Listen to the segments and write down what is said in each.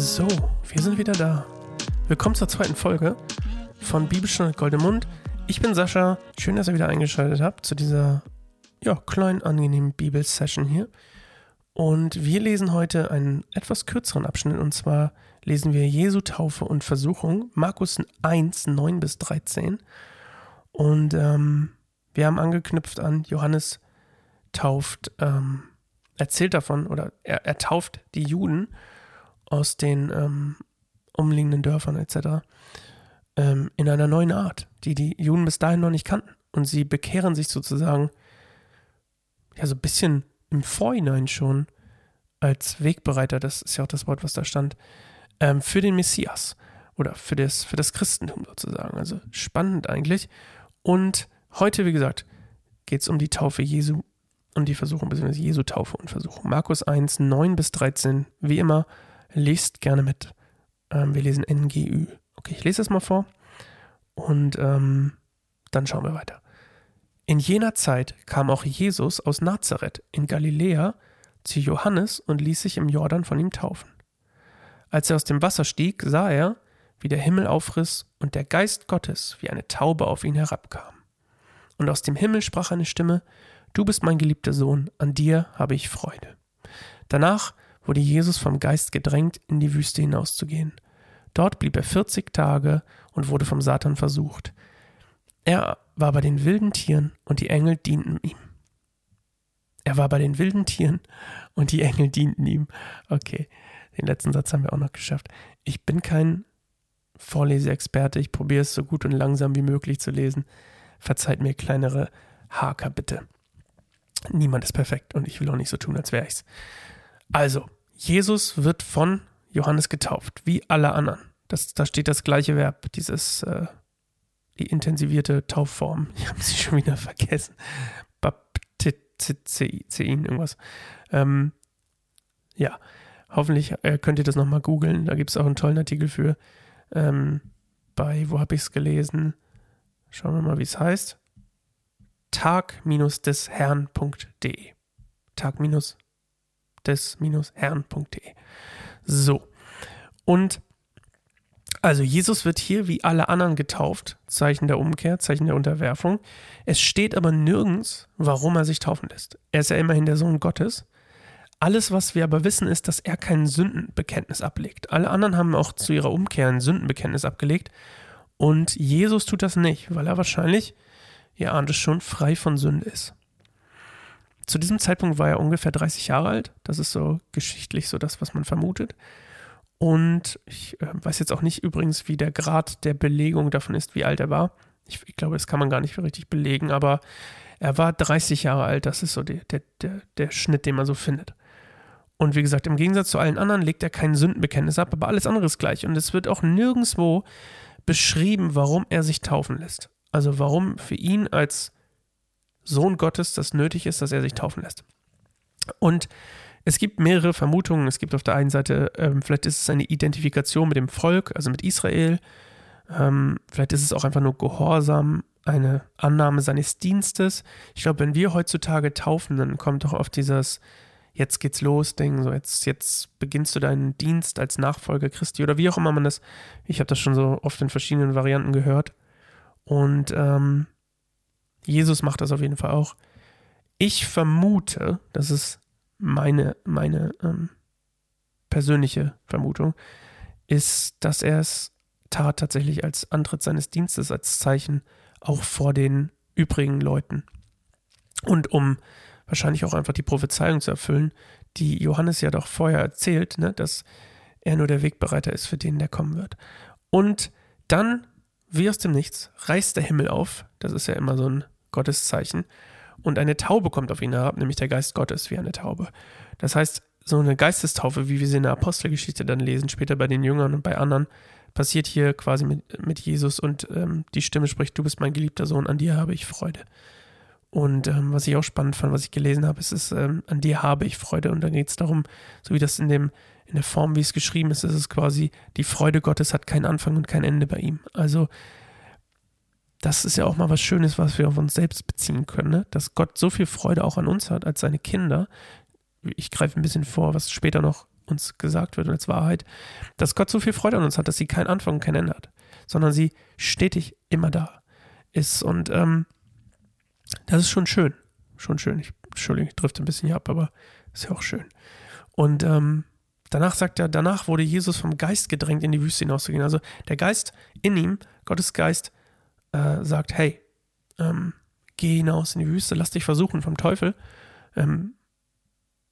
So, wir sind wieder da. Willkommen zur zweiten Folge von Bibelstunde Goldemund. Ich bin Sascha. Schön, dass ihr wieder eingeschaltet habt zu dieser ja, kleinen, angenehmen Bibelsession hier. Und wir lesen heute einen etwas kürzeren Abschnitt und zwar lesen wir Jesu Taufe und Versuchung, Markus 1, 9 bis 13. Und ähm, wir haben angeknüpft an Johannes tauft, ähm, erzählt davon oder er, er, tauft die Juden aus den ähm, umliegenden Dörfern etc. Ähm, in einer neuen Art, die die Juden bis dahin noch nicht kannten. Und sie bekehren sich sozusagen ja so ein bisschen im Vorhinein schon als Wegbereiter, das ist ja auch das Wort, was da stand, ähm, für den Messias oder für das, für das Christentum sozusagen. Also spannend eigentlich. Und heute, wie gesagt, geht es um die Taufe Jesu und die Versuchung, beziehungsweise Jesu Taufe und Versuchung. Markus 1, 9 bis 13. Wie immer, lest gerne mit. Ähm, wir lesen NGÜ. Okay, ich lese es mal vor und ähm, dann schauen wir weiter. In jener Zeit kam auch Jesus aus Nazareth in Galiläa zu Johannes und ließ sich im Jordan von ihm taufen. Als er aus dem Wasser stieg, sah er, wie der Himmel aufriss und der Geist Gottes wie eine Taube auf ihn herabkam. Und aus dem Himmel sprach eine Stimme, Du bist mein geliebter Sohn, an dir habe ich Freude. Danach wurde Jesus vom Geist gedrängt, in die Wüste hinauszugehen. Dort blieb er vierzig Tage und wurde vom Satan versucht. Er war bei den wilden Tieren und die Engel dienten ihm. Er war bei den wilden Tieren und die Engel dienten ihm. Okay, den letzten Satz haben wir auch noch geschafft. Ich bin kein Vorleseexperte, ich probiere es so gut und langsam wie möglich zu lesen. Verzeiht mir kleinere Haker bitte. Niemand ist perfekt und ich will auch nicht so tun, als wäre ich's. Also, Jesus wird von Johannes getauft, wie alle anderen. Das, da steht das gleiche Verb, dieses äh, die intensivierte Taufform. Ich habe sie schon wieder vergessen. Baptizein, irgendwas. Ähm, ja, hoffentlich äh, könnt ihr das nochmal googeln. Da gibt es auch einen tollen Artikel für. Ähm, bei, wo habe ich es gelesen? Schauen wir mal, wie es heißt tag-des-herrn.de. Tag-des-herrn.de. So. Und also Jesus wird hier wie alle anderen getauft, Zeichen der Umkehr, Zeichen der Unterwerfung. Es steht aber nirgends, warum er sich taufen lässt. Er ist ja immerhin der Sohn Gottes. Alles, was wir aber wissen, ist, dass er kein Sündenbekenntnis ablegt. Alle anderen haben auch zu ihrer Umkehr ein Sündenbekenntnis abgelegt. Und Jesus tut das nicht, weil er wahrscheinlich ihr ahnt es schon, frei von Sünde ist. Zu diesem Zeitpunkt war er ungefähr 30 Jahre alt. Das ist so geschichtlich so das, was man vermutet. Und ich äh, weiß jetzt auch nicht übrigens, wie der Grad der Belegung davon ist, wie alt er war. Ich, ich, glaube, das kann man gar nicht richtig belegen, aber er war 30 Jahre alt. Das ist so der, der, der, der Schnitt, den man so findet. Und wie gesagt, im Gegensatz zu allen anderen legt er kein Sündenbekenntnis ab, aber alles andere ist gleich. Und es wird auch nirgendwo beschrieben, warum er sich taufen lässt. Also warum für ihn als Sohn Gottes das nötig ist, dass er sich taufen lässt. Und es gibt mehrere Vermutungen. Es gibt auf der einen Seite, ähm, vielleicht ist es eine Identifikation mit dem Volk, also mit Israel. Ähm, vielleicht ist es auch einfach nur Gehorsam, eine Annahme seines Dienstes. Ich glaube, wenn wir heutzutage taufen, dann kommt doch oft dieses Jetzt geht's los, Ding, so jetzt, jetzt beginnst du deinen Dienst als Nachfolger Christi oder wie auch immer man das, ich habe das schon so oft in verschiedenen Varianten gehört. Und ähm, Jesus macht das auf jeden Fall auch. Ich vermute, das ist meine, meine ähm, persönliche Vermutung, ist, dass er es tat tatsächlich als Antritt seines Dienstes, als Zeichen auch vor den übrigen Leuten. Und um wahrscheinlich auch einfach die Prophezeiung zu erfüllen, die Johannes ja doch vorher erzählt, ne, dass er nur der Wegbereiter ist für den, der kommen wird. Und dann wie aus dem Nichts reißt der Himmel auf, das ist ja immer so ein Gotteszeichen, und eine Taube kommt auf ihn herab, nämlich der Geist Gottes wie eine Taube. Das heißt, so eine Geistestaufe, wie wir sie in der Apostelgeschichte dann lesen, später bei den Jüngern und bei anderen, passiert hier quasi mit, mit Jesus und ähm, die Stimme spricht, du bist mein geliebter Sohn, an dir habe ich Freude. Und ähm, was ich auch spannend fand, was ich gelesen habe, ist, ist ähm, an dir habe ich Freude. Und dann geht es darum, so wie das in dem in der Form, wie es geschrieben ist, ist es quasi, die Freude Gottes hat keinen Anfang und kein Ende bei ihm. Also, das ist ja auch mal was Schönes, was wir auf uns selbst beziehen können, ne? dass Gott so viel Freude auch an uns hat als seine Kinder. Ich greife ein bisschen vor, was später noch uns gesagt wird als Wahrheit, dass Gott so viel Freude an uns hat, dass sie keinen Anfang und kein Ende hat, sondern sie stetig immer da ist. Und ähm, das ist schon schön. Schon schön. Ich, Entschuldigung, ich drifte ein bisschen hier ab, aber ist ja auch schön. Und ähm, danach sagt er, danach wurde Jesus vom Geist gedrängt, in die Wüste hinauszugehen. Also der Geist in ihm, Gottes Geist, äh, sagt, hey, ähm, geh hinaus in die Wüste, lass dich versuchen vom Teufel. Ähm,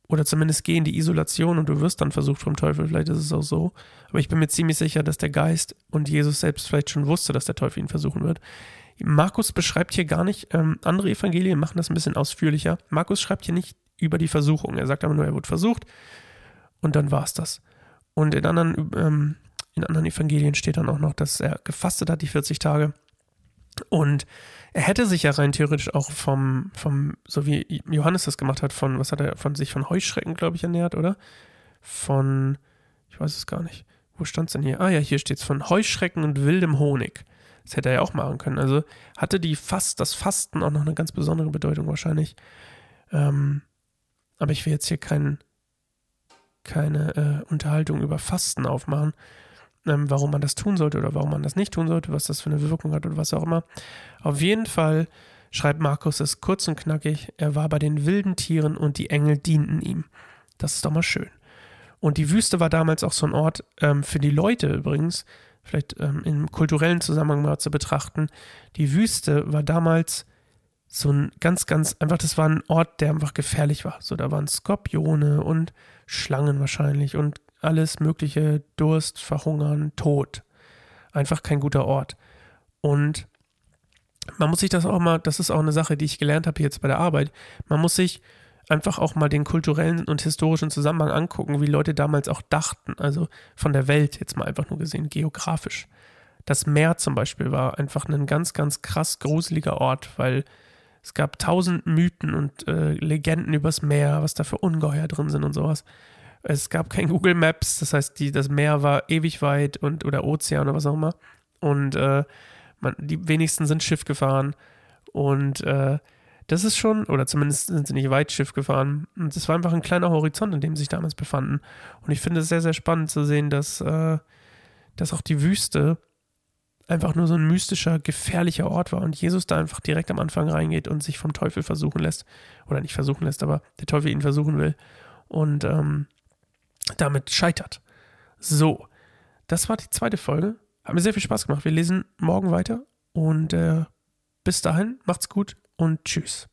oder zumindest geh in die Isolation und du wirst dann versucht vom Teufel. Vielleicht ist es auch so. Aber ich bin mir ziemlich sicher, dass der Geist und Jesus selbst vielleicht schon wusste, dass der Teufel ihn versuchen wird. Markus beschreibt hier gar nicht, ähm, andere Evangelien machen das ein bisschen ausführlicher. Markus schreibt hier nicht über die Versuchung. Er sagt aber nur, er wurde versucht und dann war es das. Und in anderen, ähm, in anderen Evangelien steht dann auch noch, dass er gefastet hat, die 40 Tage. Und er hätte sich ja rein theoretisch auch vom, vom, so wie Johannes das gemacht hat, von, was hat er, von sich von Heuschrecken, glaube ich, ernährt, oder? Von, ich weiß es gar nicht. Wo stand es denn hier? Ah ja, hier steht es von Heuschrecken und wildem Honig. Das hätte er ja auch machen können. Also hatte die Fast, das Fasten auch noch eine ganz besondere Bedeutung wahrscheinlich. Ähm, aber ich will jetzt hier kein, keine äh, Unterhaltung über Fasten aufmachen, ähm, warum man das tun sollte oder warum man das nicht tun sollte, was das für eine Wirkung hat oder was auch immer. Auf jeden Fall schreibt Markus es kurz und knackig, er war bei den wilden Tieren und die Engel dienten ihm. Das ist doch mal schön. Und die Wüste war damals auch so ein Ort ähm, für die Leute übrigens, vielleicht ähm, im kulturellen Zusammenhang mal zu betrachten. Die Wüste war damals so ein ganz, ganz, einfach, das war ein Ort, der einfach gefährlich war. So, da waren Skorpione und Schlangen wahrscheinlich und alles mögliche, Durst, Verhungern, Tod. Einfach kein guter Ort. Und man muss sich das auch mal, das ist auch eine Sache, die ich gelernt habe jetzt bei der Arbeit, man muss sich einfach auch mal den kulturellen und historischen Zusammenhang angucken, wie Leute damals auch dachten, also von der Welt jetzt mal einfach nur gesehen, geografisch. Das Meer zum Beispiel war einfach ein ganz, ganz krass gruseliger Ort, weil es gab tausend Mythen und äh, Legenden übers Meer, was da für Ungeheuer drin sind und sowas. Es gab kein Google Maps, das heißt, die, das Meer war ewig weit und oder Ozean oder was auch immer. Und äh, man, die wenigsten sind Schiff gefahren. Und äh, das ist schon, oder zumindest sind sie nicht weit Schiff gefahren. Und es war einfach ein kleiner Horizont, in dem sie sich damals befanden. Und ich finde es sehr, sehr spannend zu sehen, dass, äh, dass auch die Wüste einfach nur so ein mystischer, gefährlicher Ort war und Jesus da einfach direkt am Anfang reingeht und sich vom Teufel versuchen lässt. Oder nicht versuchen lässt, aber der Teufel ihn versuchen will. Und ähm, damit scheitert. So, das war die zweite Folge. Hat mir sehr viel Spaß gemacht. Wir lesen morgen weiter und äh, bis dahin, macht's gut und tschüss.